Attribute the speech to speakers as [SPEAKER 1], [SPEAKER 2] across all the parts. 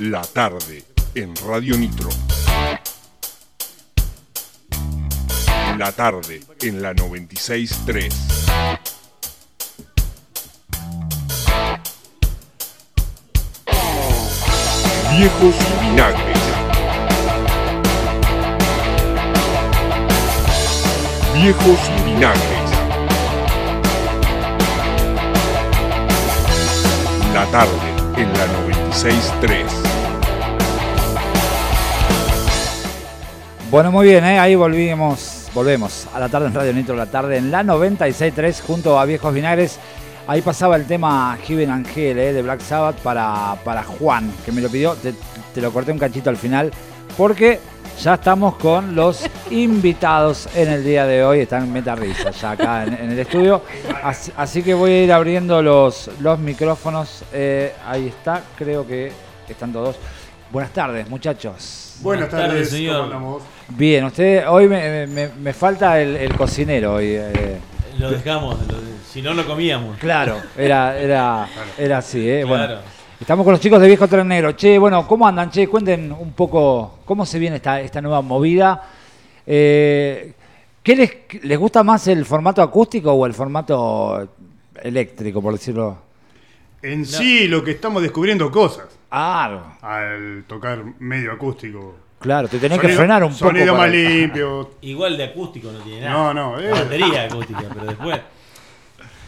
[SPEAKER 1] La tarde en Radio Nitro. La tarde en la 963. Viejos vinagres. Viejos vinagres. La tarde en la 963.
[SPEAKER 2] Bueno, muy bien, ¿eh? ahí volvimos, volvemos a la tarde en Radio Nitro, la tarde en la 96.3 junto a Viejos Vinagres. Ahí pasaba el tema Heaven Angel ¿eh? de Black Sabbath para, para Juan, que me lo pidió. Te, te lo corté un cachito al final, porque ya estamos con los invitados en el día de hoy. Están Meta Risa ya acá en, en el estudio. Así, así que voy a ir abriendo los, los micrófonos. Eh, ahí está, creo que están todos. Buenas tardes, muchachos.
[SPEAKER 3] Buenas,
[SPEAKER 4] Buenas tardes,
[SPEAKER 3] tardes,
[SPEAKER 4] señor.
[SPEAKER 3] ¿cómo andamos?
[SPEAKER 2] Bien, usted hoy me, me- me falta el, el cocinero hoy. eh.
[SPEAKER 4] Lo dejamos, lo- si no lo comíamos.
[SPEAKER 2] Claro, era, era, era así, ¿eh? Bueno,
[SPEAKER 4] Claro.
[SPEAKER 2] estamos con los chicos de Viejo Tren Negro. Che, bueno, ¿cómo andan? Che, cuenten un poco cómo se viene esta, esta nueva movida. Eh, ¿Qué les, les gusta más el formato acústico o el formato eléctrico, por decirlo?
[SPEAKER 3] En sí, lo que estamos descubriendo cosas
[SPEAKER 2] Ah,
[SPEAKER 3] al tocar medio acústico.
[SPEAKER 2] claro, te tenés que
[SPEAKER 3] Sonido-
[SPEAKER 2] frenar un poco.
[SPEAKER 3] Sonido
[SPEAKER 2] para-
[SPEAKER 3] más limpio.
[SPEAKER 4] Igual de acústico no tiene
[SPEAKER 3] No,
[SPEAKER 4] nada.
[SPEAKER 3] no, eh.
[SPEAKER 4] Batería acústica, pero después.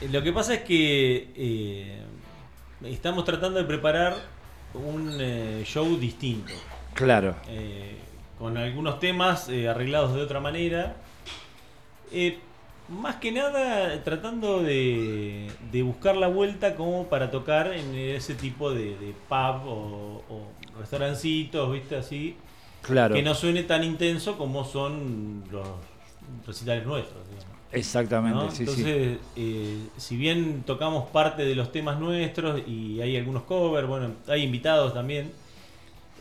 [SPEAKER 4] Eh, Lo que pasa es que eh, estamos tratando de preparar un eh, show distinto.
[SPEAKER 2] Claro,
[SPEAKER 4] eh, con algunos temas eh, arreglados de otra manera. Más que nada tratando de, de buscar la vuelta como para tocar en ese tipo de, de pub o, o restaurancitos, ¿viste? Así,
[SPEAKER 2] claro.
[SPEAKER 4] que no suene tan intenso como son los recitales nuestros. digamos,
[SPEAKER 2] Exactamente,
[SPEAKER 4] ¿no?
[SPEAKER 2] sí, sí.
[SPEAKER 4] Entonces, eh, si bien tocamos parte de los temas nuestros y hay algunos covers, bueno, hay invitados también,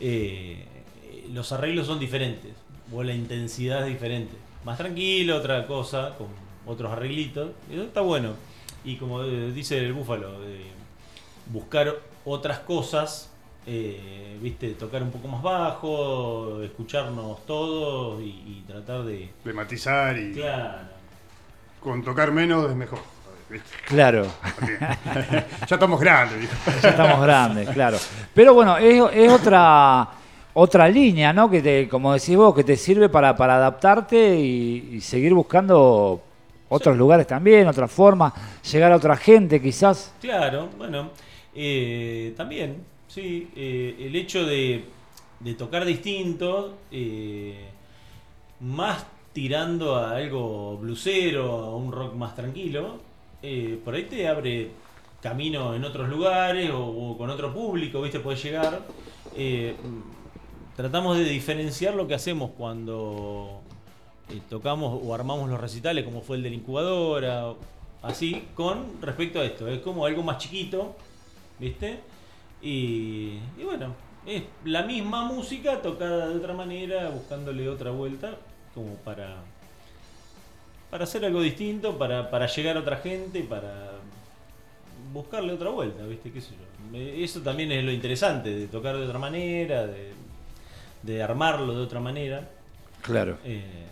[SPEAKER 4] eh, los arreglos son diferentes, o la intensidad es diferente. Más tranquilo, otra cosa, con otros arreglitos, y eso está bueno. Y como eh, dice el búfalo, de buscar otras cosas, eh, viste, tocar un poco más bajo, escucharnos todos y, y tratar de...
[SPEAKER 3] De matizar y
[SPEAKER 4] Claro.
[SPEAKER 3] con tocar menos es mejor. ¿viste?
[SPEAKER 2] Claro.
[SPEAKER 3] Ya estamos grandes.
[SPEAKER 2] Ya estamos grandes, claro. Pero bueno, es, es otra otra línea, ¿no? Que te, como decís vos, que te sirve para, para adaptarte y, y seguir buscando otros lugares también, otras formas, llegar a otra gente quizás.
[SPEAKER 4] Claro, bueno, eh, también, sí, eh, el hecho de, de tocar distinto, eh, más tirando a algo blusero, a un rock más tranquilo, por ahí te abre camino en otros lugares o, o con otro público, ¿viste? Puedes llegar. Tratamos de diferenciar lo que hacemos cuando eh, tocamos o armamos los recitales, como fue el de la incubadora, así, con respecto a esto. Es como algo más chiquito, ¿viste? Y, y bueno, es la misma música tocada de otra manera, buscándole otra vuelta, como para, para hacer algo distinto, para, para llegar a otra gente, para buscarle otra vuelta, ¿viste? ¿Qué sé yo? Eh, Eso también es lo interesante, de tocar de otra manera, de, de armarlo de otra manera.
[SPEAKER 2] Claro.
[SPEAKER 4] Eh,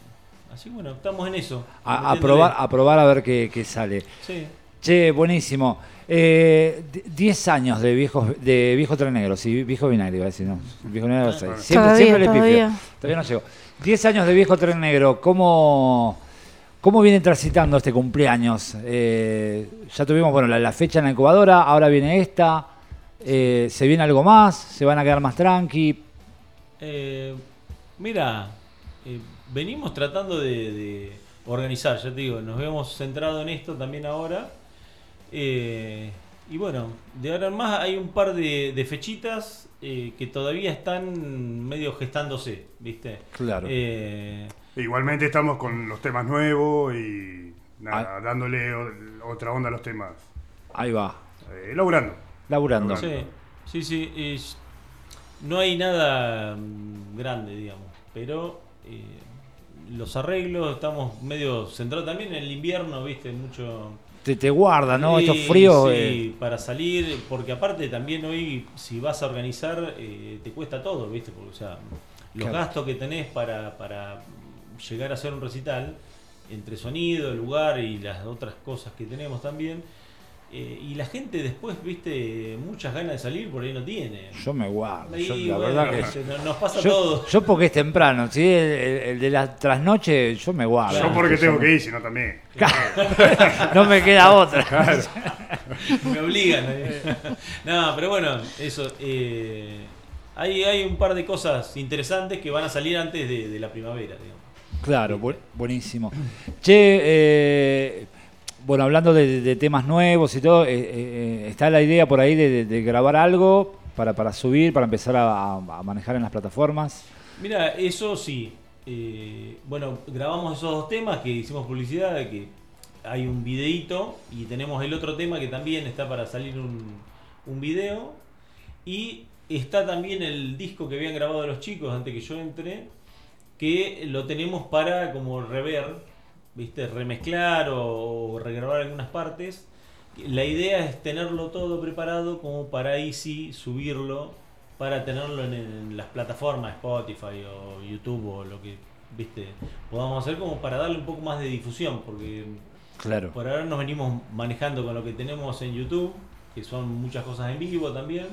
[SPEAKER 4] así bueno, estamos en eso.
[SPEAKER 2] A, probar, a probar a ver qué, qué sale.
[SPEAKER 4] Sí.
[SPEAKER 2] Che, buenísimo. Eh, di- 10 años de viejos de viejo tren negro, sí, viejo vinagre, iba a decir, no. Viejo negro seis. Siempre,
[SPEAKER 5] Todavía,
[SPEAKER 2] siempre le pifio.
[SPEAKER 5] todavía.
[SPEAKER 2] Todavía no llegó. 10 años de viejo tren negro, ¿cómo, cómo vienen transitando este cumpleaños? Eh, ya tuvimos bueno, la, la fecha en la incubadora, ahora viene esta. Eh, ¿Se viene algo más? ¿Se van a quedar más tranqui?
[SPEAKER 4] Eh, mira, eh, venimos tratando de, de organizar, ya te digo, nos hemos centrado en esto también ahora. Eh, y bueno, de ahora en más hay un par de, de fechitas eh, que todavía están medio gestándose, ¿viste?
[SPEAKER 2] Claro.
[SPEAKER 4] Eh,
[SPEAKER 3] Igualmente estamos con los temas nuevos y nada,
[SPEAKER 2] Ah.
[SPEAKER 3] dándole o- otra onda a los temas.
[SPEAKER 2] Ahí va,
[SPEAKER 3] Eh,
[SPEAKER 2] laburando.
[SPEAKER 3] Laburando.
[SPEAKER 4] sí, sí, sí. es- no hay nada mm, grande, digamos, pero los arreglos estamos medio centrados también en el invierno, ¿viste? Mucho
[SPEAKER 2] te, te guarda, ¿no?
[SPEAKER 4] Sí,
[SPEAKER 2] Estos fríos.
[SPEAKER 4] Sí,
[SPEAKER 2] eh,
[SPEAKER 4] para salir, porque aparte también hoy, si vas a organizar, eh, te cuesta todo, ¿viste? Porque, o sea, los
[SPEAKER 2] Claro.
[SPEAKER 4] gastos que tenés para, para llegar a hacer un recital, entre sonido, lugar y las otras cosas que tenemos también, eh, y la gente después, ¿viste? Muchas ganas de salir, por ahí no tiene.
[SPEAKER 2] yo me guardo. Yo, la
[SPEAKER 4] bueno,
[SPEAKER 2] verdad que.
[SPEAKER 4] se- nos pasa
[SPEAKER 2] Yo,
[SPEAKER 4] todo.
[SPEAKER 2] yo porque es temprano, ¿sí? El, el- el de la trasnoche, yo me guardo.
[SPEAKER 3] Yo porque
[SPEAKER 2] Yo
[SPEAKER 3] tengo
[SPEAKER 2] me-
[SPEAKER 3] que ir, sino también.
[SPEAKER 2] no me queda otra.
[SPEAKER 4] Me obligan. ¿eh? no, pero bueno, eso. eh, hay, hay un par de cosas interesantes que van a salir antes de, de la primavera, digamos.
[SPEAKER 2] Claro, bu- buenísimo. Che, eh, bueno, hablando de, temas nuevos y todo, eh, eh, ¿está la idea por ahí de, grabar algo para, subir, para empezar a, manejar en las plataformas?
[SPEAKER 4] Mira, eso sí. eh, bueno, grabamos esos dos temas que hicimos publicidad, que hay un videíto y tenemos el otro tema que también está para salir un, un video. Y está también el disco que habían grabado los chicos antes que yo entre, que lo tenemos para como rever, ¿viste? remezclar o, o regrabar algunas partes. La idea es tenerlo todo preparado como para ahí sí subirlo, para tenerlo en, en las plataformas Spotify o YouTube o lo que viste podamos hacer como para darle un poco más de difusión, porque
[SPEAKER 2] Claro.
[SPEAKER 4] por ahora nos venimos manejando con lo que tenemos en YouTube, que son muchas cosas en vivo también,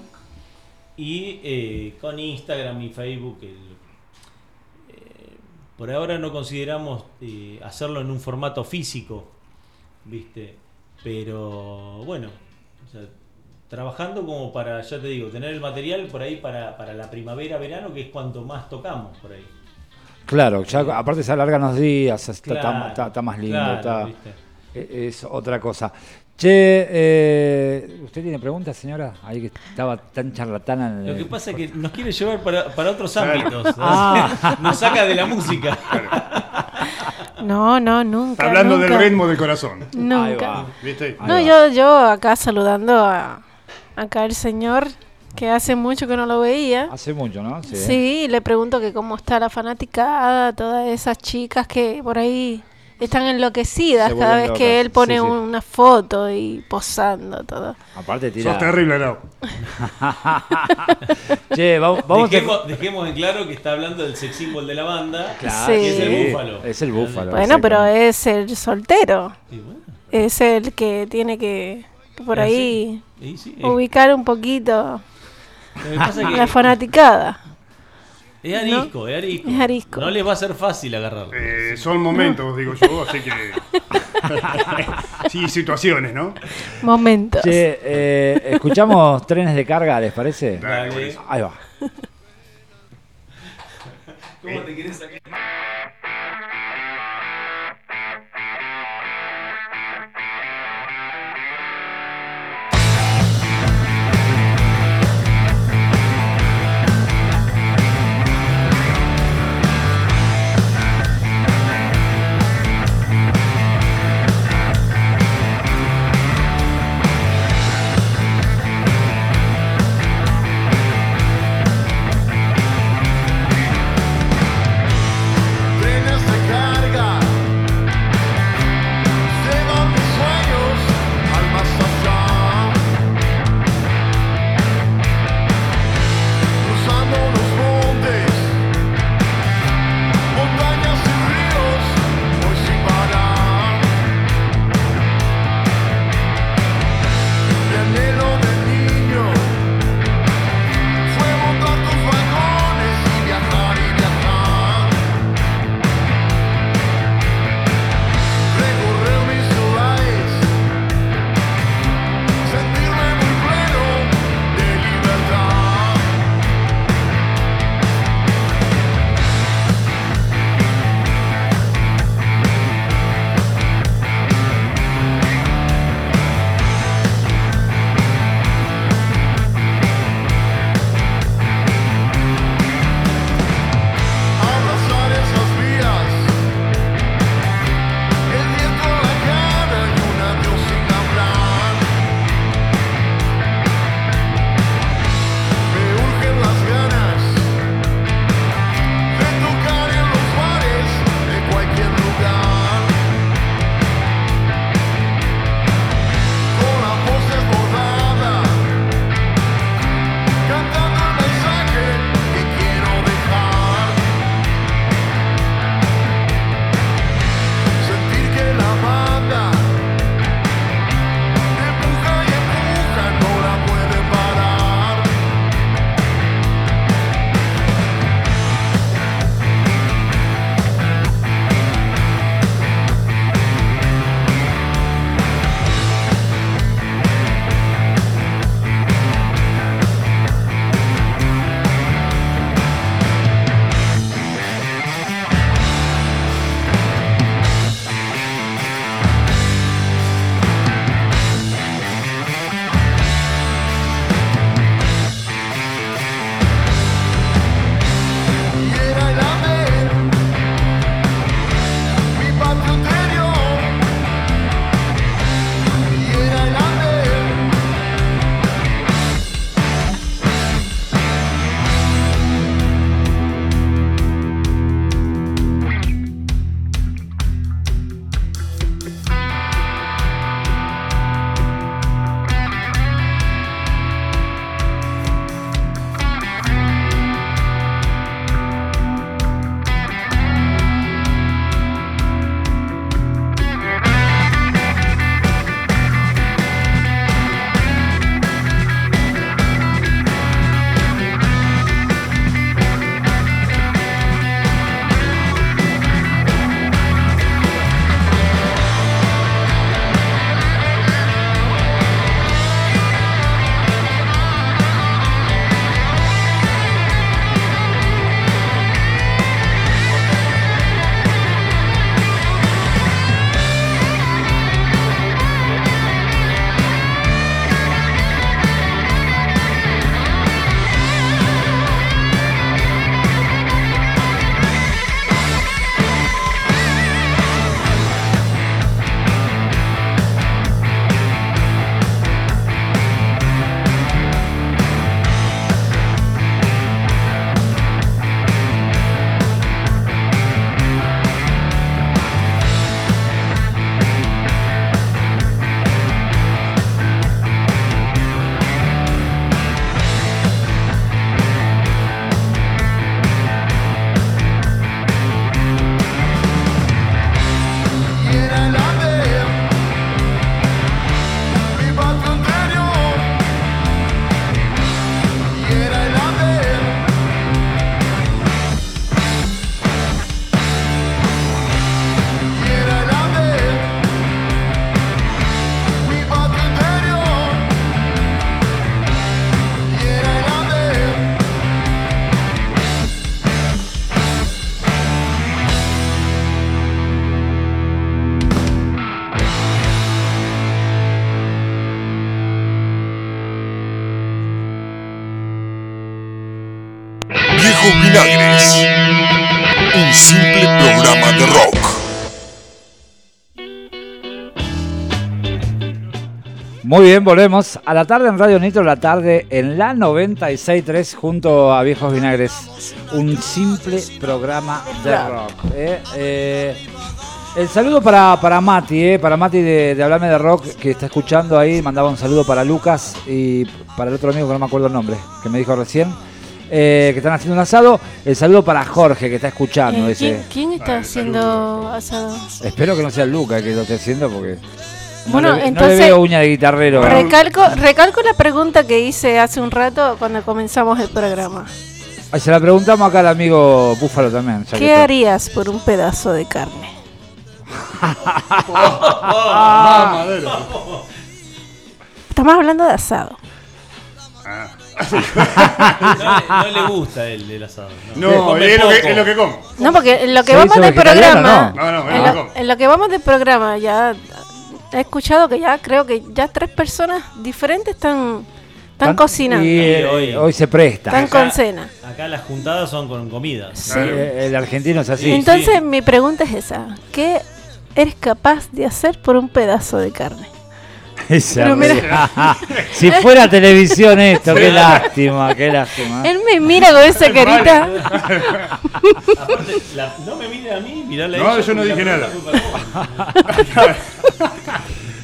[SPEAKER 4] y eh, con Instagram y Facebook. Por ahora no consideramos eh, hacerlo en un formato físico, ¿viste? Pero bueno, o sea, trabajando como para, ya te digo, tener el material por ahí para, para la primavera, verano, que es cuanto más tocamos por ahí.
[SPEAKER 2] Claro, ya aparte se alargan los días, está,
[SPEAKER 4] Claro,
[SPEAKER 2] está- está más lindo,
[SPEAKER 4] claro,
[SPEAKER 2] e- es otra cosa. Che, eh, ¿usted tiene preguntas, señora? Ahí que estaba tan charlatana. en
[SPEAKER 4] Lo que pasa es que nos quiere llevar para, para otros ámbitos.
[SPEAKER 2] Ah.
[SPEAKER 4] Nos saca de la música.
[SPEAKER 5] No, no, nunca.
[SPEAKER 3] Hablando
[SPEAKER 5] nunca,
[SPEAKER 3] del ritmo del corazón.
[SPEAKER 2] Ahí
[SPEAKER 5] Nunca.
[SPEAKER 2] va.
[SPEAKER 3] ¿Viste?
[SPEAKER 2] Ahí
[SPEAKER 5] No,
[SPEAKER 2] va.
[SPEAKER 5] yo, yo acá saludando a acá el señor que hace mucho que no lo veía.
[SPEAKER 2] Hace mucho, ¿no?
[SPEAKER 5] Sí, le pregunto que cómo está la fanaticada, todas esas chicas que por ahí están enloquecidas cada vez que él pone
[SPEAKER 2] sí, sí.
[SPEAKER 5] una foto y posando todo.
[SPEAKER 2] Aparte tira.
[SPEAKER 3] Sos terrible, no.
[SPEAKER 2] che, vamos, vamos a...
[SPEAKER 4] dejemos, dejemos en claro que está hablando del sex symbol de la banda.
[SPEAKER 2] Claro,
[SPEAKER 5] Sí.
[SPEAKER 4] que es el búfalo.
[SPEAKER 2] Es el búfalo.
[SPEAKER 5] Bueno, pero es el soltero, es el que tiene que por
[SPEAKER 4] Ah,
[SPEAKER 5] ahí
[SPEAKER 4] y sí, es-
[SPEAKER 5] ubicar un poquito la fanaticada.
[SPEAKER 4] Es arisco, es arisco.
[SPEAKER 5] Es arisco.
[SPEAKER 4] No les va a ser fácil agarrarlo.
[SPEAKER 3] Eh, son momentos, digo yo, así que. sí, situaciones, ¿no?
[SPEAKER 5] Momentos.
[SPEAKER 2] Che, eh, escuchamos trenes de carga, ¿les parece?
[SPEAKER 3] Dale.
[SPEAKER 2] Ahí va.
[SPEAKER 4] ¿Cómo te querés sacar?
[SPEAKER 2] Muy bien, volvemos a la tarde en Radio Nitro, la tarde en la 96.3 junto a Viejos Vinagres. Un simple programa de rock. ¿eh? Eh, el saludo para, para Mati, ¿eh? para Mati de, de Hablarme de Rock, que está escuchando ahí. Mandaba un saludo para Lucas y para el otro amigo que no me acuerdo el nombre, que me dijo recién. eh, que están haciendo un asado. El saludo para Jorge, que está escuchando.
[SPEAKER 5] Eh,
[SPEAKER 2] ese.
[SPEAKER 5] ¿quién, está
[SPEAKER 3] Vale,
[SPEAKER 5] haciendo asado?
[SPEAKER 2] Espero que no sea Lucas que lo esté haciendo porque. No
[SPEAKER 5] Bueno,
[SPEAKER 2] le no
[SPEAKER 5] entonces-
[SPEAKER 2] le veo uña de guitarrero.
[SPEAKER 5] Recalco, recalco la pregunta que hice hace un rato cuando comenzamos el programa.
[SPEAKER 2] Ay, se la preguntamos acá al amigo Búfalo también. que
[SPEAKER 5] ¿Qué harías por un pedazo de carne? Estamos hablando de asado.
[SPEAKER 3] Ah.
[SPEAKER 4] No, le- no le gusta el, el asado. No,
[SPEAKER 3] es lo, que, es lo que como.
[SPEAKER 5] No, porque en lo que
[SPEAKER 2] ¿Se
[SPEAKER 5] vamos del programa,
[SPEAKER 3] no? No, no,
[SPEAKER 5] en,
[SPEAKER 3] no,
[SPEAKER 5] lo, en lo que vamos del programa ya he escuchado que ya creo que ya tres personas diferentes están, están cocinando,
[SPEAKER 2] Y eh,
[SPEAKER 4] hoy-
[SPEAKER 2] hoy se presta.
[SPEAKER 5] están
[SPEAKER 4] Acá-
[SPEAKER 5] con cena.
[SPEAKER 4] Acá las juntadas son con comida.
[SPEAKER 5] Sí.
[SPEAKER 2] El argentino es así.
[SPEAKER 5] Entonces
[SPEAKER 4] sí.
[SPEAKER 5] mi pregunta es esa: ¿qué eres capaz de hacer por un pedazo de carne?
[SPEAKER 2] Esa
[SPEAKER 5] mira-
[SPEAKER 2] si fuera televisión esto, qué lástima, qué lástima.
[SPEAKER 5] Él me mira con esa carita.
[SPEAKER 4] Aparte, la- no me mire a mí, mirale a
[SPEAKER 3] No,
[SPEAKER 4] ella,
[SPEAKER 3] yo no dije nada.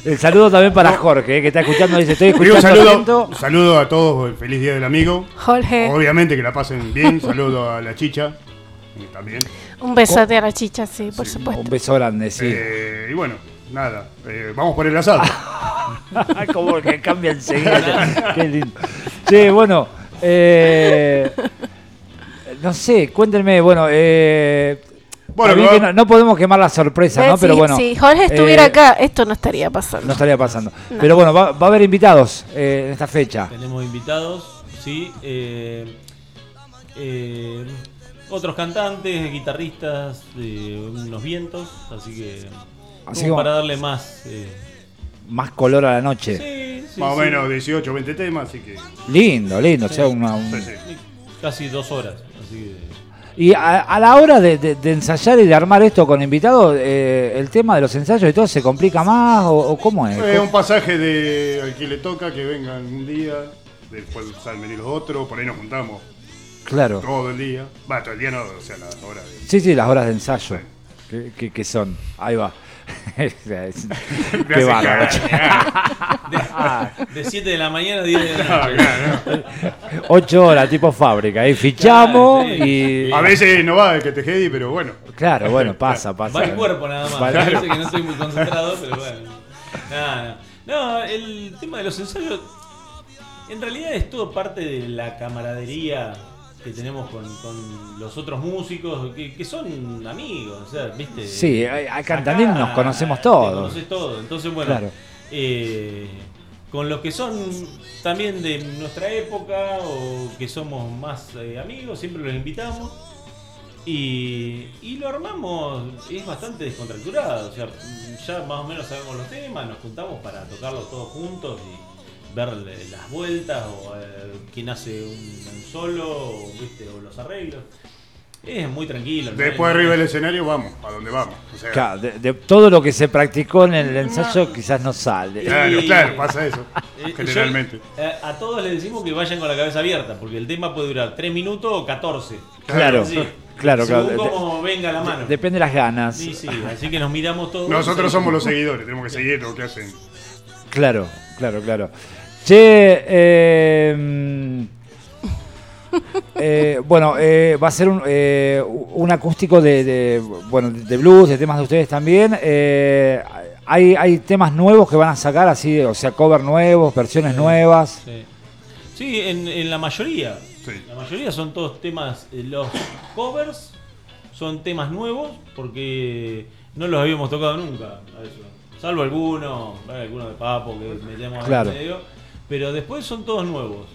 [SPEAKER 2] El saludo también para Jorge, eh, que está escuchando, dice, estoy
[SPEAKER 3] Y un
[SPEAKER 2] escuchando
[SPEAKER 3] saludo, un saludo a todos, el feliz día del amigo.
[SPEAKER 5] Jorge,
[SPEAKER 3] Obviamente que la pasen bien. Saludo a la chicha. y también.
[SPEAKER 5] un besote a la chicha, sí, por
[SPEAKER 2] Un
[SPEAKER 5] supuesto.
[SPEAKER 2] beso grande, sí.
[SPEAKER 3] Eh, y bueno, nada. eh, vamos por el asado.
[SPEAKER 2] Como que cambia enseguida. Qué lindo. Sí, bueno, eh, no sé, cuéntenme, bueno, eh,
[SPEAKER 3] Bueno,
[SPEAKER 2] que no, no podemos quemar la sorpresa, ¿no?
[SPEAKER 5] Eh,
[SPEAKER 2] Pero
[SPEAKER 5] si,
[SPEAKER 2] bueno,
[SPEAKER 5] si Jorge estuviera
[SPEAKER 2] eh,
[SPEAKER 5] acá, esto no estaría pasando.
[SPEAKER 2] no estaría pasando. Pero bueno, va, va a haber invitados eh, en esta fecha.
[SPEAKER 4] Tenemos invitados, sí. eh, eh, otros cantantes, guitarristas, de unos vientos, así que.
[SPEAKER 2] Así
[SPEAKER 4] como para darle más. eh,
[SPEAKER 2] Más color a la noche.
[SPEAKER 4] sí, sí,
[SPEAKER 3] Más o
[SPEAKER 4] sí.
[SPEAKER 3] menos 18, 20 temas. Así que.
[SPEAKER 2] Lindo, lindo. o sea, una- un-
[SPEAKER 3] sí, sí.
[SPEAKER 4] Casi dos horas. Así que.
[SPEAKER 2] Y a, a la hora de, de- de ensayar y de armar esto con invitados, eh, el tema de los ensayos y todo se complica más o, o cómo es.
[SPEAKER 3] Eh, un pasaje de al que le toca que vengan un día. Después salen venir los otros. Por ahí nos juntamos
[SPEAKER 2] Claro.
[SPEAKER 3] todo el día. Va, todo el día no, o sea, las horas de.
[SPEAKER 2] Sí, sí, las horas de ensayo. ¿Qué, qué- qué son? Ahí va. Qué bárbaro.
[SPEAKER 4] De 7 de la mañana a 10 de la noche.
[SPEAKER 3] claro,
[SPEAKER 2] Ocho horas, tipo fábrica. Ahí fichamos
[SPEAKER 4] Claro, sí.
[SPEAKER 2] y.
[SPEAKER 3] no. A veces no va el que te jedi, pero bueno.
[SPEAKER 2] Claro, bueno, pasa, pasa.
[SPEAKER 4] Va el cuerpo nada más.
[SPEAKER 2] Vale.
[SPEAKER 4] Parece que no estoy muy concentrado, pero bueno. Nada, no. no, el tema de los ensayos. En realidad es todo parte de la camaradería que tenemos con, con los otros músicos, que, que son amigos, o sea, ¿viste?
[SPEAKER 2] Sí, acá Tandil nos conocemos todos.
[SPEAKER 4] conoces todos. Entonces, bueno,
[SPEAKER 2] Claro.
[SPEAKER 4] eh, con los que son también de nuestra época o que somos más eh, amigos, siempre los invitamos. Y, y lo armamos, es bastante descontracturado, o sea, ya más o menos sabemos los temas, nos juntamos para tocarlos todos juntos y ver las vueltas o eh, quién hace un, un solo o, ¿viste? o los arreglos. Es muy tranquilo. ¿no?
[SPEAKER 3] Después arriba del escenario vamos, a donde vamos. O sea,
[SPEAKER 2] Claro, de, de todo lo que se practicó en el ensayo quizás no sale.
[SPEAKER 3] claro,
[SPEAKER 4] Y-
[SPEAKER 3] claro, pasa eso.
[SPEAKER 4] Eh,
[SPEAKER 3] generalmente.
[SPEAKER 4] yo, eh, a todos les decimos que vayan con la cabeza abierta, porque el tema puede durar 3 minutos o 14.
[SPEAKER 2] Claro,
[SPEAKER 4] Sí.
[SPEAKER 2] claro, claro.
[SPEAKER 4] Según
[SPEAKER 2] De-
[SPEAKER 4] cómo venga la mano.
[SPEAKER 2] Depende de las ganas.
[SPEAKER 4] Sí, sí, así que nos miramos todos.
[SPEAKER 3] Nosotros somos los seguidores, tenemos que seguir lo que hacen.
[SPEAKER 2] Claro, claro, claro. Che, eh, mm, eh, bueno, eh, va a ser un, eh, un acústico de, de, bueno, de blues, de temas de ustedes también. Eh, hay, hay temas nuevos que van a sacar, así, o sea, cover nuevos, versiones nuevas.
[SPEAKER 4] Sí, Sí, en, en la mayoría.
[SPEAKER 3] Sí.
[SPEAKER 4] La mayoría son todos temas. eh, los covers son temas nuevos porque no los habíamos tocado nunca. a eso. Salvo algunos, algunos de Papo que metemos
[SPEAKER 2] Claro.
[SPEAKER 4] en medio. Pero después son todos nuevos.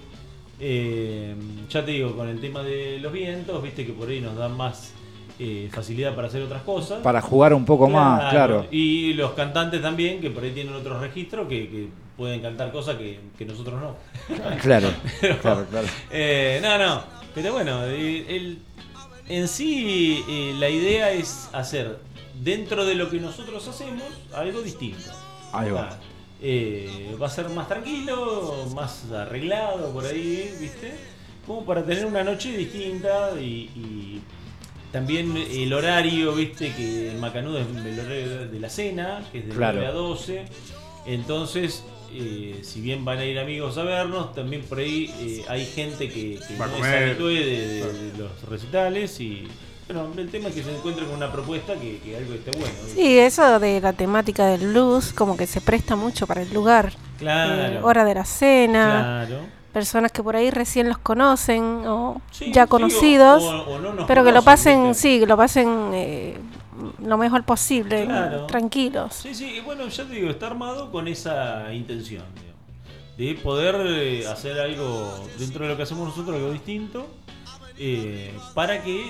[SPEAKER 4] Eh, ya te digo, con el tema de los vientos, viste que por ahí nos dan más eh, facilidad para hacer otras cosas.
[SPEAKER 2] Para jugar un poco más, claro.
[SPEAKER 4] Y los cantantes también, que por ahí tienen otros registros que, que pueden cantar cosas que, que nosotros no.
[SPEAKER 2] Claro,
[SPEAKER 4] Pero,
[SPEAKER 2] claro, claro.
[SPEAKER 4] eh, no, no. Pero bueno, el, el- en sí eh, la idea es hacer dentro de lo que nosotros hacemos algo distinto.
[SPEAKER 2] Ahí va.
[SPEAKER 4] Ah, eh, va a ser más tranquilo, más arreglado por ahí, ¿viste? Como para tener una noche distinta y, y también el horario, ¿viste? Que en Macanudo es el horario de la cena, que es de
[SPEAKER 2] Claro.
[SPEAKER 4] 9 a 12. Entonces, eh, si bien van a ir amigos a vernos, también por ahí eh, hay gente que, que
[SPEAKER 3] Va a
[SPEAKER 4] no
[SPEAKER 3] comer.
[SPEAKER 4] es habitué de, de- de los recitales y... Bueno, el tema es que se encuentre con una propuesta que, que algo esté bueno. ¿viste?
[SPEAKER 5] Sí, eso de la temática del blues, como que se presta mucho para el lugar.
[SPEAKER 4] Claro.
[SPEAKER 5] Eh, hora de la cena,
[SPEAKER 4] Claro.
[SPEAKER 5] personas que por ahí recién los conocen o
[SPEAKER 4] Sí,
[SPEAKER 5] ya
[SPEAKER 4] sí,
[SPEAKER 5] conocidos,
[SPEAKER 4] o- o no
[SPEAKER 5] pero que lo pasen,
[SPEAKER 4] ¿viste?
[SPEAKER 5] sí, que lo pasen eh, lo mejor posible,
[SPEAKER 4] Claro.
[SPEAKER 5] tranquilos.
[SPEAKER 4] Sí, sí, y bueno, ya te digo, está armado con esa intención, digamos, de poder eh, hacer algo dentro de lo que hacemos nosotros, algo distinto, eh, para que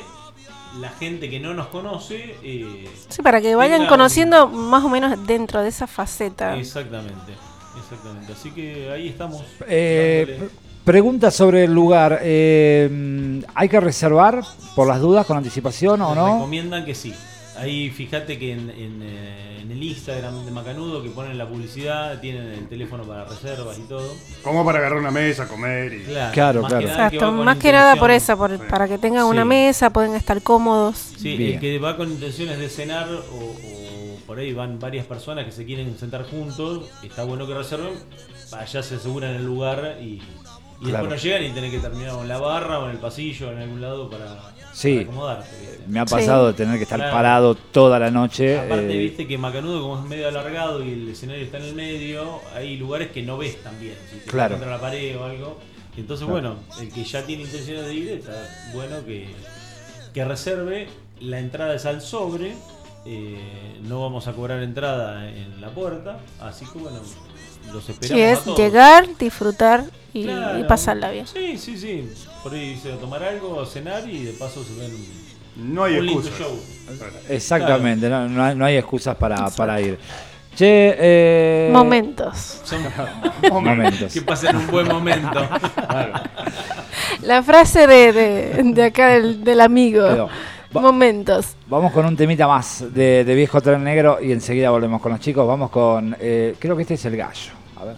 [SPEAKER 4] la gente que no nos conoce, eh,
[SPEAKER 5] Sí, para que vayan
[SPEAKER 4] Tenga
[SPEAKER 5] conociendo más o menos dentro de esa faceta.
[SPEAKER 4] exactamente, exactamente. Así que ahí estamos.
[SPEAKER 2] Eh, pregunta sobre el lugar. eh, ¿Hay que reservar por las dudas con anticipación o no?
[SPEAKER 4] Recomiendan que sí. Ahí fíjate que en, en, eh, en el Instagram de Macanudo que ponen la publicidad, tienen el teléfono para reservas y todo.
[SPEAKER 3] Como para agarrar una mesa, comer y.
[SPEAKER 4] Claro,
[SPEAKER 2] Claro,
[SPEAKER 4] más
[SPEAKER 2] claro.
[SPEAKER 4] que nada que va
[SPEAKER 5] Exacto, más que nada por eso, por-
[SPEAKER 3] Sí.
[SPEAKER 5] para que tengan una mesa, pueden estar cómodos.
[SPEAKER 4] Sí,
[SPEAKER 2] Bien.
[SPEAKER 4] el que va con intenciones de cenar o, o por ahí van varias personas que se quieren sentar juntos, está bueno que reserven, allá se aseguran el lugar y, y
[SPEAKER 2] Claro.
[SPEAKER 4] después no llegan y tienen que terminar en la barra o en el pasillo o en algún lado para,
[SPEAKER 2] Sí.
[SPEAKER 4] para acomodarte. ¿viste?
[SPEAKER 2] Me ha pasado de tener que estar
[SPEAKER 4] Claro.
[SPEAKER 2] parado toda la noche.
[SPEAKER 4] Aparte,
[SPEAKER 2] eh,
[SPEAKER 4] viste que Macanudo, como es medio alargado y el escenario está en el medio, hay lugares que no ves tan bien. Si te
[SPEAKER 2] Claro.
[SPEAKER 4] contra la pared o algo. Entonces,
[SPEAKER 2] Claro.
[SPEAKER 4] bueno, el que ya tiene intenciones de ir, está bueno que, que reserve. La entrada es al sobre. eh, no vamos a cobrar entrada en la puerta. Así que, bueno, los esperamos.
[SPEAKER 5] Si
[SPEAKER 4] a
[SPEAKER 5] es
[SPEAKER 4] todos.
[SPEAKER 5] llegar, disfrutar y,
[SPEAKER 4] Claro.
[SPEAKER 5] y pasarla bien.
[SPEAKER 4] Sí, sí, sí. Por ahí se va a tomar algo, a cenar y de paso se ven
[SPEAKER 3] No hay
[SPEAKER 4] un lindo
[SPEAKER 3] excusa.
[SPEAKER 4] show.
[SPEAKER 2] Exactamente, no, no hay, no hay excusas para, para ir. Che, eh,
[SPEAKER 5] Momentos.
[SPEAKER 4] Son
[SPEAKER 2] Momentos.
[SPEAKER 4] que pasen un buen momento.
[SPEAKER 5] La frase de, de, de acá del, del amigo.
[SPEAKER 2] Va-
[SPEAKER 5] Momentos.
[SPEAKER 2] Vamos con un temita más de, de Viejo Tren Negro y enseguida volvemos con los chicos. Vamos con, eh, creo que este es el gallo. A ver.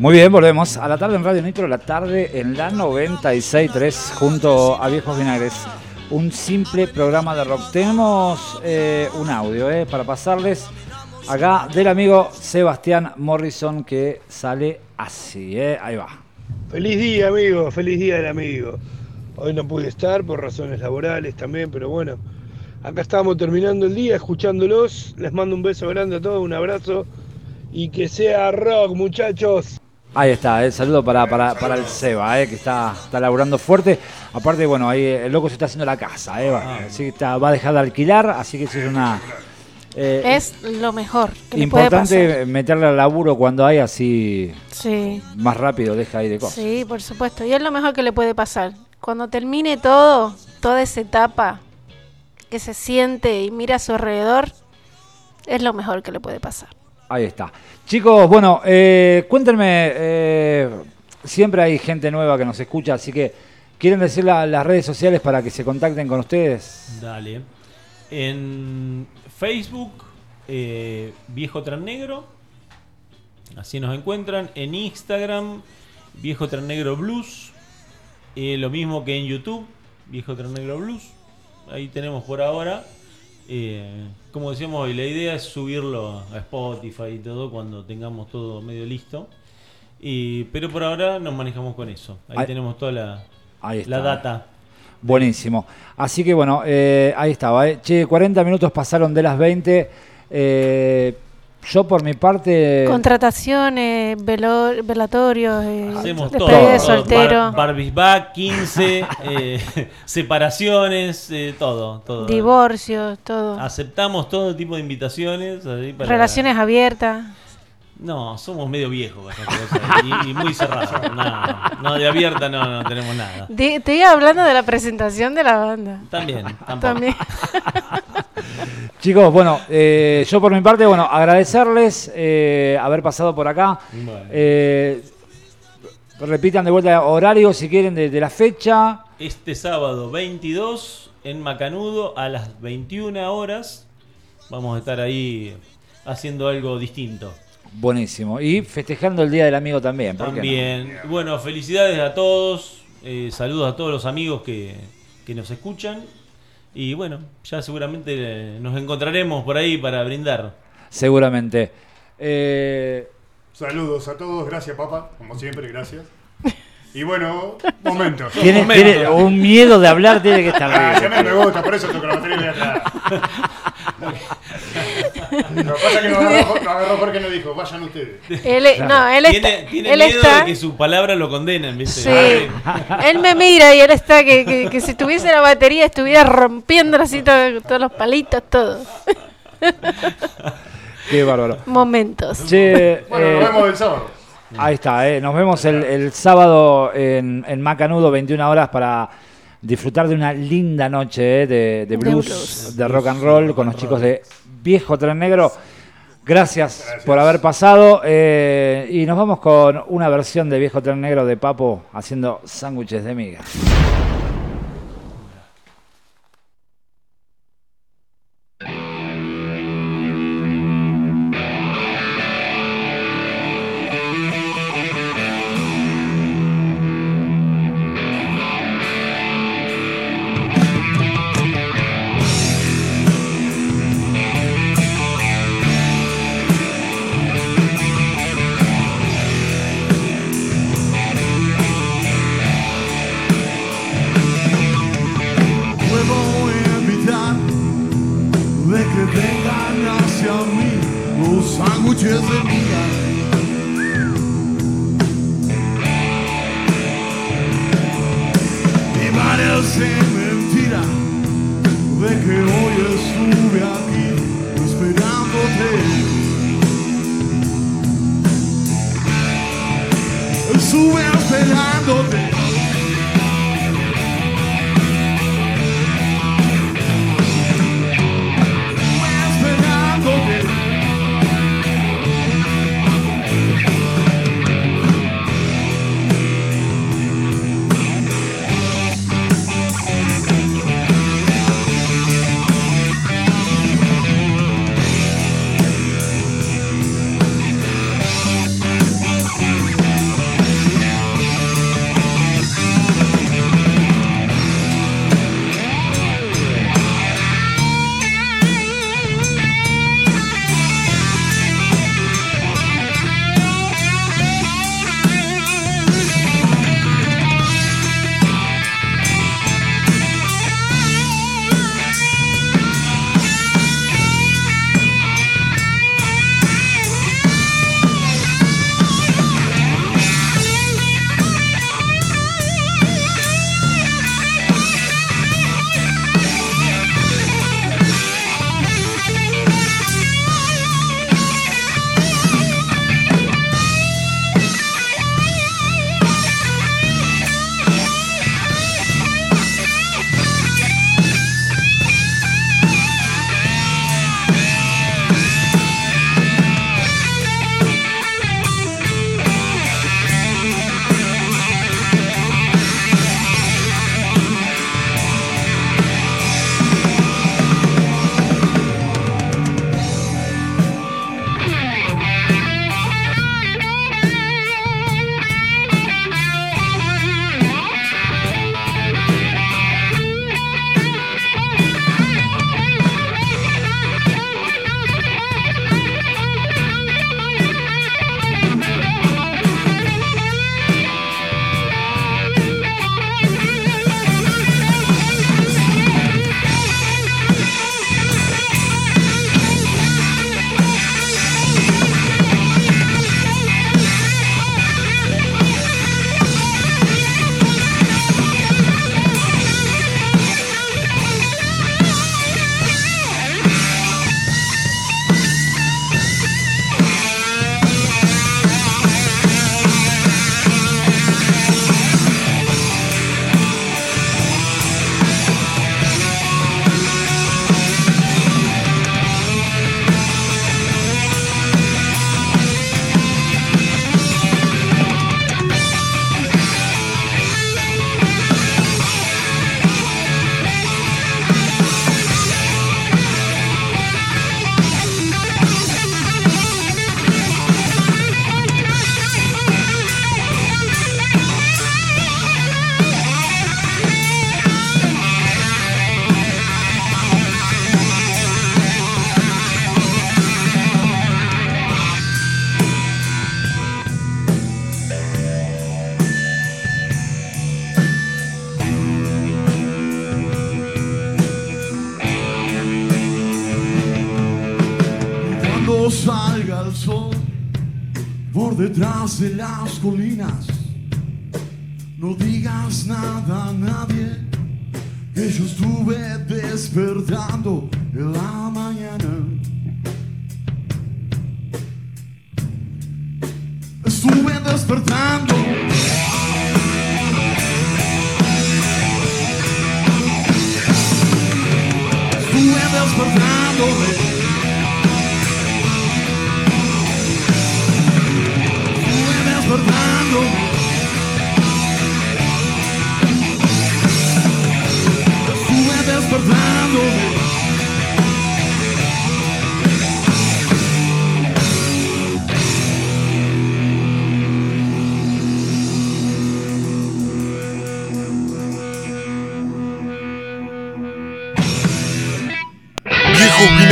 [SPEAKER 6] Muy
[SPEAKER 2] bien, volvemos a la tarde en Radio Nitro, la tarde en la 96.3 junto a Viejos Vinagres. Un simple programa de rock. Tenemos eh, un audio eh, para pasarles acá del amigo Sebastián Morrison que sale así. eh. Ahí va.
[SPEAKER 7] Feliz día, amigo, feliz día del amigo. Hoy no pude estar por razones laborales también, pero bueno, acá estamos terminando el día escuchándolos. Les mando un beso grande a todos, un abrazo y que sea rock, muchachos.
[SPEAKER 2] Ahí está, el saludo para, para, para el Seba, eh, que está, está laburando fuerte. Aparte, bueno, ahí el loco se está haciendo la casa, eh, va, así que está- va a dejar de alquilar, así que eso es una... eh,
[SPEAKER 5] Es lo mejor que le puede pasar.
[SPEAKER 2] importante meterle al laburo cuando hay así
[SPEAKER 5] Sí,
[SPEAKER 2] más rápido deja ahí de cosas.
[SPEAKER 5] sí, por supuesto. Y es lo mejor que le puede pasar. Cuando termine todo, toda esa etapa, que se siente y mira a su alrededor, es lo mejor que le puede pasar.
[SPEAKER 2] Ahí está. Chicos, bueno, eh, cuéntenme, eh, siempre hay gente nueva que nos escucha, así que quieren decir la- las redes sociales para que se contacten con ustedes.
[SPEAKER 4] Dale. En Facebook, eh, Viejo Tran Negro. Así nos encuentran. En Instagram, Viejo Tran Negro Blues. Eh, lo mismo que en YouTube, Viejo Tran Negro Blues. Ahí tenemos por ahora. Eh, como decíamos hoy, la idea es subirlo a Spotify y todo cuando tengamos todo medio listo. Y, pero por ahora nos manejamos con eso. Ahí
[SPEAKER 2] Ahí-
[SPEAKER 4] tenemos toda la,
[SPEAKER 2] Ahí está.
[SPEAKER 4] la data.
[SPEAKER 2] Buenísimo. Así que bueno, eh, ahí estaba. eh. Che, 40 minutos pasaron de las 20. Eh, yo por mi parte...
[SPEAKER 5] Contrataciones, velo- velatorios, eh,
[SPEAKER 4] Hacemos todo.
[SPEAKER 5] de soltero,
[SPEAKER 4] Bar- back, 15, eh, separaciones, eh, todo, todo.
[SPEAKER 5] divorcios, todo.
[SPEAKER 4] Aceptamos todo tipo de invitaciones. para-
[SPEAKER 5] Relaciones abiertas.
[SPEAKER 4] No, somos medio viejos y, y muy cerrados. No, no, de abierta no, no tenemos nada.
[SPEAKER 5] Te iba hablando de la presentación de la banda.
[SPEAKER 4] También, tampoco.
[SPEAKER 5] También.
[SPEAKER 2] Chicos, bueno, eh, yo por mi parte, bueno, agradecerles eh, haber pasado por acá.
[SPEAKER 4] Bueno.
[SPEAKER 2] Eh, repitan de vuelta horario si quieren de, de la fecha.
[SPEAKER 4] Este sábado 22 en Macanudo a las 21 horas vamos a estar ahí haciendo algo distinto.
[SPEAKER 2] Buenísimo. Y festejando el Día del Amigo también.
[SPEAKER 4] También. Bueno, felicidades a todos. saludos a todos los amigos que, que nos escuchan. Y bueno, ya seguramente nos encontraremos por ahí para brindar.
[SPEAKER 2] Seguramente. Eh,
[SPEAKER 3] Saludos a todos, gracias papá, como siempre, gracias. Y bueno, momentos.
[SPEAKER 2] tiene,
[SPEAKER 4] momento.
[SPEAKER 2] tiene un miedo de hablar, tiene que estar
[SPEAKER 3] Ah,
[SPEAKER 2] bien.
[SPEAKER 3] ya me, me gusta, por eso toco la batería de atrás. Lo que pasa es que nos agarró, nos agarró porque nos dijo, vayan ustedes.
[SPEAKER 5] Él, e- No, él está.
[SPEAKER 4] Tiene, tiene
[SPEAKER 5] él
[SPEAKER 4] miedo
[SPEAKER 5] está
[SPEAKER 4] de que su palabra lo condenen, ¿viste?
[SPEAKER 5] Sí.
[SPEAKER 4] Ah,
[SPEAKER 5] Él me mira y él está que, que, que si tuviese la batería estuviera rompiendo así todo- todos los palitos, todo.
[SPEAKER 2] Qué bárbaro.
[SPEAKER 5] Momentos.
[SPEAKER 2] Che,
[SPEAKER 3] Bueno,
[SPEAKER 2] eh,
[SPEAKER 3] nos vemos el sábado.
[SPEAKER 2] Ahí está, eh, nos vemos el, el sábado en, en Macanudo, 21 horas, para disfrutar de una linda noche eh, de, de blues,
[SPEAKER 5] blues.
[SPEAKER 2] de rock and roll, con los chicos de Viejo Tren Negro. Gracias, por haber pasado eh, y nos vamos con una versión de Viejo Tren Negro de Papo haciendo sándwiches de miga.
[SPEAKER 6] Parece mentira de que hoy estuve aquí esperándote. Estuve
[SPEAKER 8] de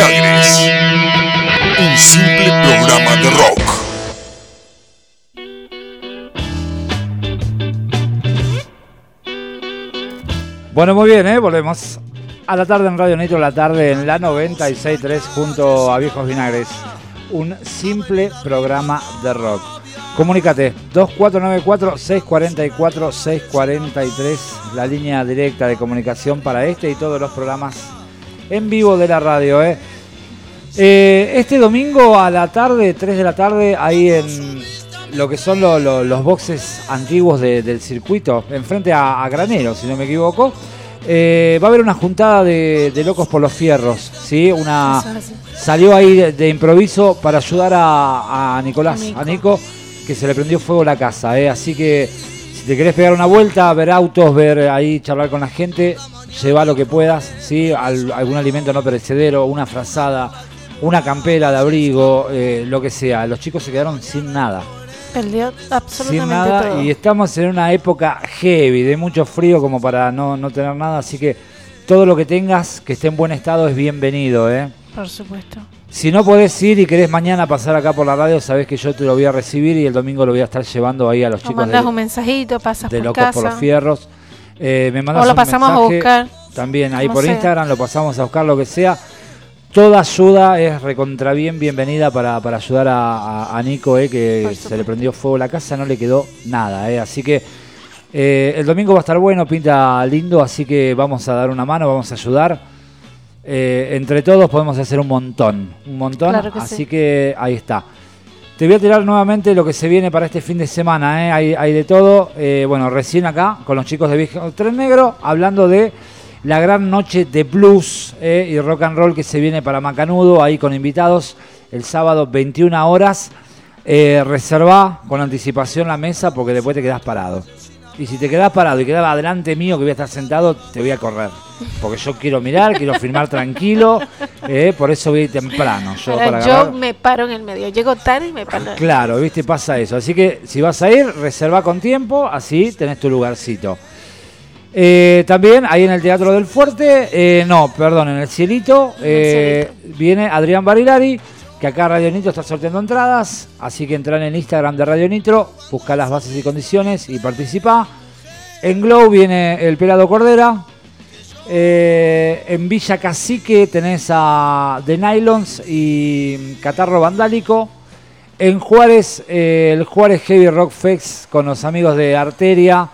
[SPEAKER 1] Un simple programa de rock.
[SPEAKER 2] Bueno, muy bien, ¿eh? volvemos a la tarde en Radio Nitro, la tarde en la 96.3 junto a Viejos Vinagres. Un simple programa de rock. Comunícate, 2494-644-643, la línea directa de comunicación para este y todos los programas en vivo de la radio. ¿eh? Eh, este domingo a la tarde, 3 de la tarde, ahí en lo que son lo- lo- los boxes antiguos de- del circuito, enfrente a, a Granero, si no me equivoco, eh, va a haber una juntada de, locos por los fierros, ¿sí? Una, salió ahí de, improviso para ayudar a, Nicolás,
[SPEAKER 5] Nico.
[SPEAKER 2] a Nico, que se le prendió fuego la casa, ¿eh? así que si te querés pegar una vuelta, ver autos, ver ahí, charlar con la gente, lleva lo que puedas, ¿sí? Al- algún alimento no perecedero, una frazada, una campera de abrigo, eh, lo que sea. Los chicos se quedaron sin nada
[SPEAKER 5] Perdió absolutamente
[SPEAKER 2] sin nada
[SPEAKER 5] todo.
[SPEAKER 2] y estamos en una época heavy, de mucho frío como para no, no tener nada, así que todo lo que tengas que esté en buen estado es bienvenido, ¿eh?
[SPEAKER 5] Por supuesto.
[SPEAKER 2] Si no podés ir y querés mañana pasar acá por la radio, sabés que yo te lo voy a recibir y el domingo lo voy a estar llevando ahí a los
[SPEAKER 5] O
[SPEAKER 2] chicos
[SPEAKER 5] mandás
[SPEAKER 2] de,
[SPEAKER 5] un mensajito, pasas
[SPEAKER 2] de
[SPEAKER 5] por
[SPEAKER 2] Locos
[SPEAKER 5] casa.
[SPEAKER 2] por los Fierros. Eh, me mandás
[SPEAKER 5] o lo
[SPEAKER 2] un
[SPEAKER 5] pasamos a
[SPEAKER 2] mensaje
[SPEAKER 5] buscar.
[SPEAKER 2] También ahí por
[SPEAKER 5] sea.
[SPEAKER 2] Instagram, lo pasamos a buscar, lo que sea. Toda ayuda es recontra bien bienvenida para, para ayudar a, a- a Nico, eh, que se le prendió fuego la casa, no le quedó nada. Eh, así que eh, el domingo va a estar bueno, pinta lindo, así que vamos a dar una mano, vamos a ayudar. Eh, entre todos podemos hacer un montón, un montón,
[SPEAKER 5] Claro que
[SPEAKER 2] así
[SPEAKER 5] sí.
[SPEAKER 2] que ahí está. Te voy a tirar nuevamente lo que se viene para este fin de semana, ¿eh? hay, de todo. Eh, bueno, recién acá con los chicos de Viejo Tren Negro, hablando de la gran noche de blues ¿eh? y rock and roll que se viene para Macanudo, ahí con invitados el sábado 21 horas. Reserva con anticipación la mesa porque después te quedas parado. Y si te quedas parado y quedas adelante mío que voy a estar sentado, te voy a correr. Porque yo quiero mirar, quiero filmar tranquilo, ¿eh? por eso voy temprano. Yo
[SPEAKER 5] Ahora,
[SPEAKER 2] para
[SPEAKER 5] yo
[SPEAKER 2] agarrar-
[SPEAKER 5] me paro en el medio. Llego tarde y me paro.
[SPEAKER 2] Claro, viste, pasa eso. Así que si vas a ir, reserva con tiempo, así tenés tu lugarcito. Eh, también ahí en el Teatro del Fuerte, eh, no, perdón, en el Cielito,
[SPEAKER 5] En el
[SPEAKER 2] eh, viene Adrián Barilari, que acá Radio Nitro está sorteando entradas, así que entra en el Instagram de Radio Nitro, busca las bases y condiciones y participa. En Glow viene el Pelado Cordera. Eh, en Villa Cacique tenés a The Nylons y Catarro Vandálico. En Juárez, eh, el Juárez Heavy Rock Fest con los amigos de Arteria,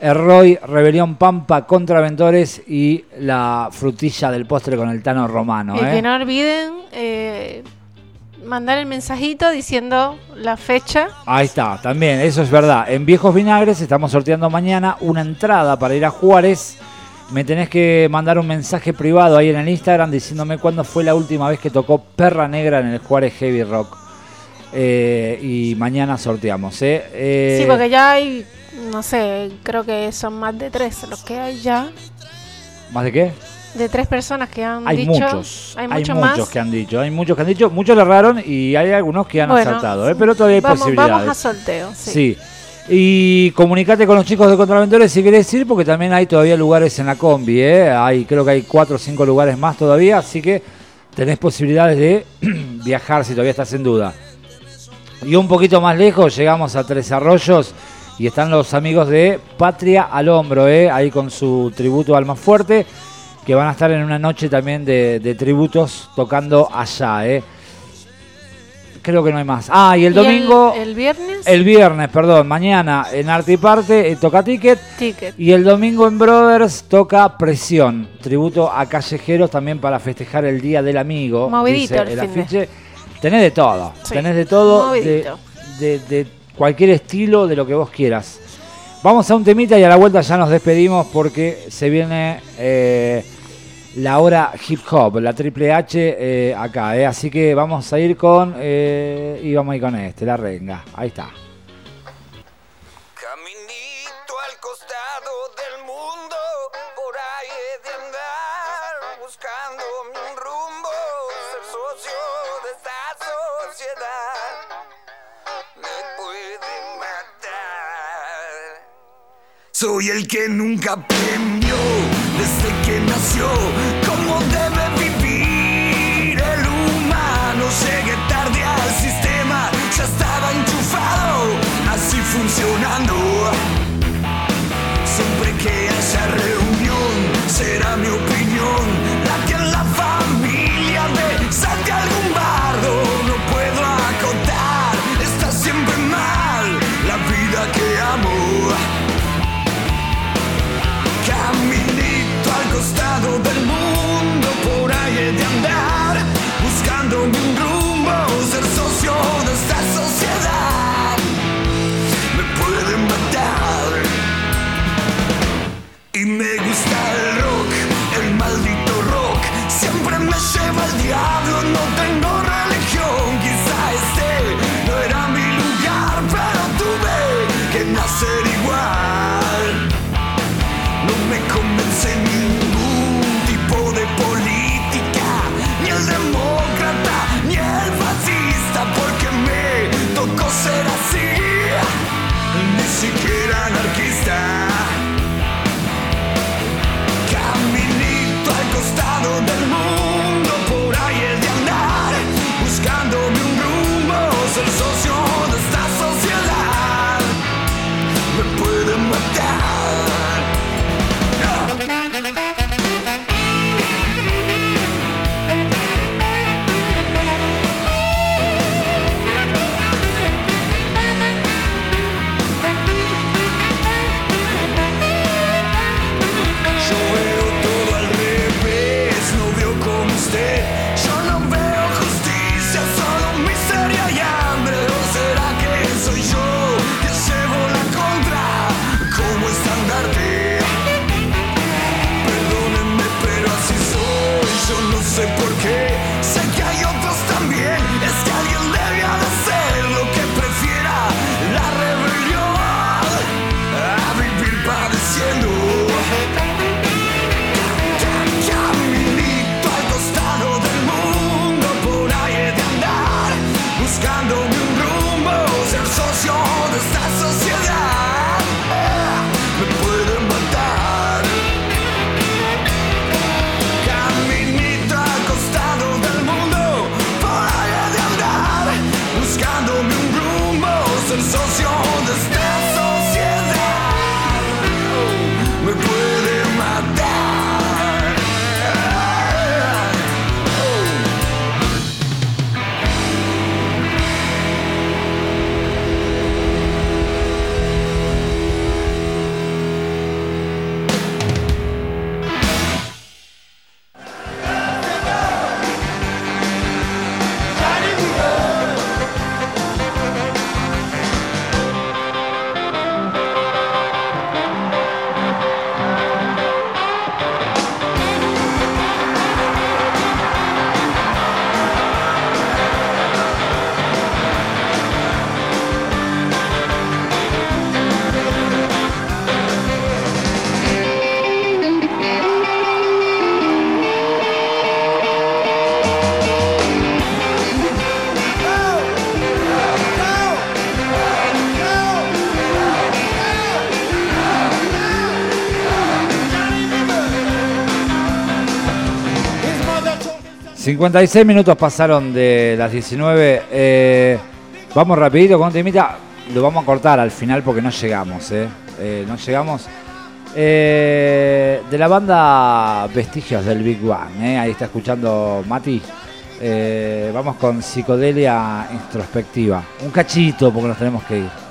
[SPEAKER 2] Erroy, Rebelión Pampa, Contraventores y la frutilla del postre con el Tano Romano.
[SPEAKER 5] Y
[SPEAKER 2] ¿eh?
[SPEAKER 5] que no olviden eh, mandar el mensajito diciendo la fecha.
[SPEAKER 2] Ahí está, también, eso es verdad. En Viejos Vinagres estamos sorteando mañana una entrada para ir a Juárez. Me tenés que mandar un mensaje privado ahí en el Instagram diciéndome cuándo fue la última vez que tocó Perra Negra en el Juárez Heavy Rock. Eh, y mañana sorteamos. ¿eh? Eh,
[SPEAKER 5] Sí, porque ya hay, no sé, creo que son más de tres los que hay ya.
[SPEAKER 2] ¿Más de qué?
[SPEAKER 5] De tres personas que han
[SPEAKER 2] Hay
[SPEAKER 5] dicho.
[SPEAKER 2] muchos.
[SPEAKER 5] Hay
[SPEAKER 2] Hay
[SPEAKER 5] muchos más.
[SPEAKER 2] que han dicho. Hay muchos que han dicho. Muchos le erraron y hay algunos que han
[SPEAKER 5] Bueno,
[SPEAKER 2] acertado. ¿eh? Pero todavía hay
[SPEAKER 5] vamos,
[SPEAKER 2] posibilidades.
[SPEAKER 5] Vamos a sorteo, sí.
[SPEAKER 2] Sí. Y comunicate con los chicos de Contraventores si querés ir, porque también hay todavía lugares en la combi, ¿eh? Hay, creo que hay cuatro o cinco lugares más todavía, así que tenés posibilidades de viajar si todavía estás en duda. Y un poquito más lejos llegamos a Tres Arroyos y están los amigos de Patria al Hombro, ¿eh? ahí con su tributo Alma Fuerte, que van a estar en una noche también de, de tributos tocando allá. ¿eh? creo que no hay más. Ah, y el
[SPEAKER 5] ¿Y
[SPEAKER 2] domingo,
[SPEAKER 5] El, el viernes.
[SPEAKER 2] el viernes, perdón, mañana en Arte y Parte eh, toca Ticket.
[SPEAKER 5] ticket.
[SPEAKER 2] Y el domingo en Brothers toca Presión, tributo a callejeros también para festejar el Día del Amigo.
[SPEAKER 5] Movidito
[SPEAKER 2] dice
[SPEAKER 5] el
[SPEAKER 2] el
[SPEAKER 5] de.
[SPEAKER 2] afiche. Tenés de todo,
[SPEAKER 5] Sí,
[SPEAKER 2] tenés de todo, de- de cualquier estilo, de lo que vos quieras. Vamos a un temita y a la vuelta ya nos despedimos porque se viene eh, la hora hip hop, la triple H eh, acá. eh. Así que vamos a ir con, eh, y vamos a ir con este, la renga. Ahí está.
[SPEAKER 9] Caminito al costado del mundo, por ahí he de andar, buscando un rumbo, ser socio de esta sociedad. Me puede matar. Soy el que nunca aprendió nació cómo debe vivir el humano. Llegué tarde al sistema, ya estaba enchufado, así funcionando. Siempre que haya reunión, será mi opinión
[SPEAKER 2] 56 minutos pasaron de las 19. eh, vamos rapidito con temita. Lo vamos a cortar al final porque no llegamos, ¿eh? Eh, no llegamos. Eh, de la banda Vestigios del Big Bang. Ahí está escuchando Mati. Vamos con psicodelia introspectiva. Un cachito porque nos tenemos que ir.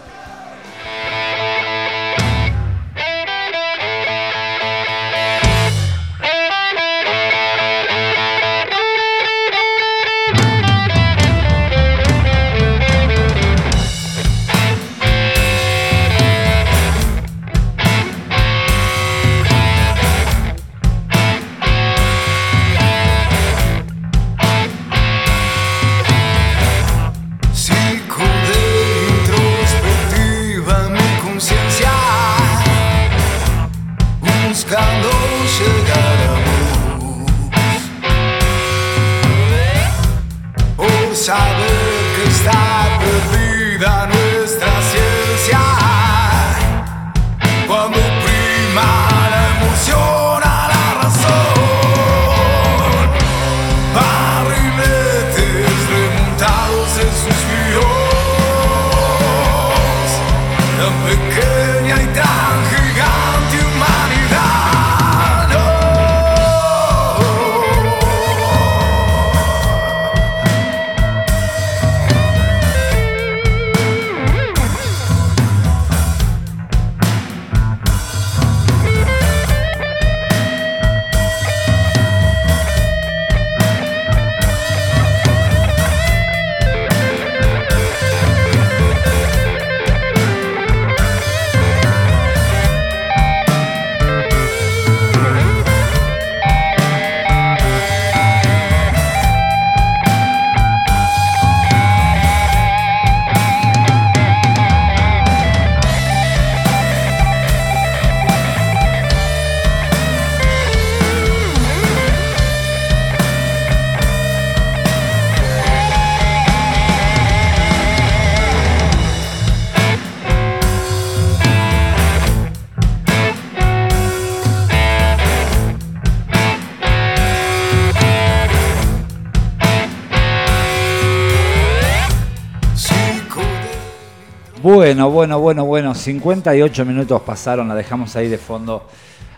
[SPEAKER 2] Bueno, bueno, bueno, bueno. 58 minutos pasaron, la dejamos ahí de fondo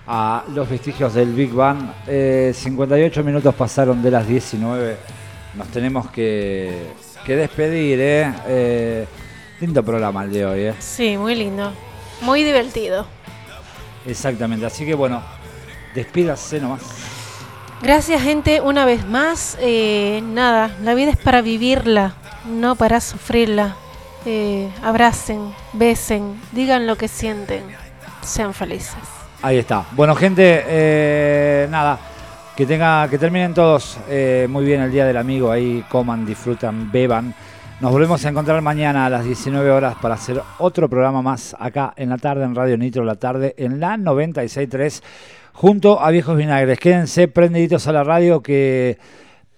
[SPEAKER 2] a los vestigios del Big Bang. Eh, 58 minutos pasaron de las 19. Nos tenemos que, que despedir, ¿eh? Eh, Lindo programa el de hoy, ¿eh?
[SPEAKER 5] Sí, muy lindo. Muy divertido.
[SPEAKER 2] Exactamente. Así que bueno, despídase nomás.
[SPEAKER 5] Gracias gente, una vez más. Eh, nada, la vida es para vivirla, no para sufrirla. Eh, abracen, besen, digan lo que sienten, sean felices.
[SPEAKER 2] Ahí está. Bueno, gente, eh, nada. Que tenga, que terminen todos eh, muy bien el día del amigo. Ahí coman, disfrutan, beban. Nos volvemos a encontrar mañana a las 19 horas para hacer otro programa más acá en la tarde en Radio Nitro la tarde en la 96.3 junto a Viejos Vinagres. Quédense prendiditos a la radio que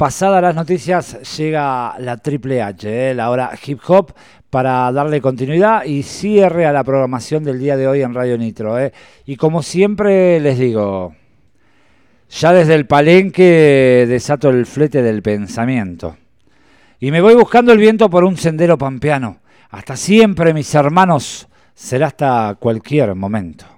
[SPEAKER 2] pasadas las noticias llega la Triple H, ¿eh? la hora hip hop para darle continuidad y cierre a la programación del día de hoy en Radio Nitro. ¿eh? Y como siempre les digo, ya desde el palenque desato el flete del pensamiento. Y me voy buscando el viento por un sendero pampeano. Hasta siempre, mis hermanos. Será hasta cualquier momento.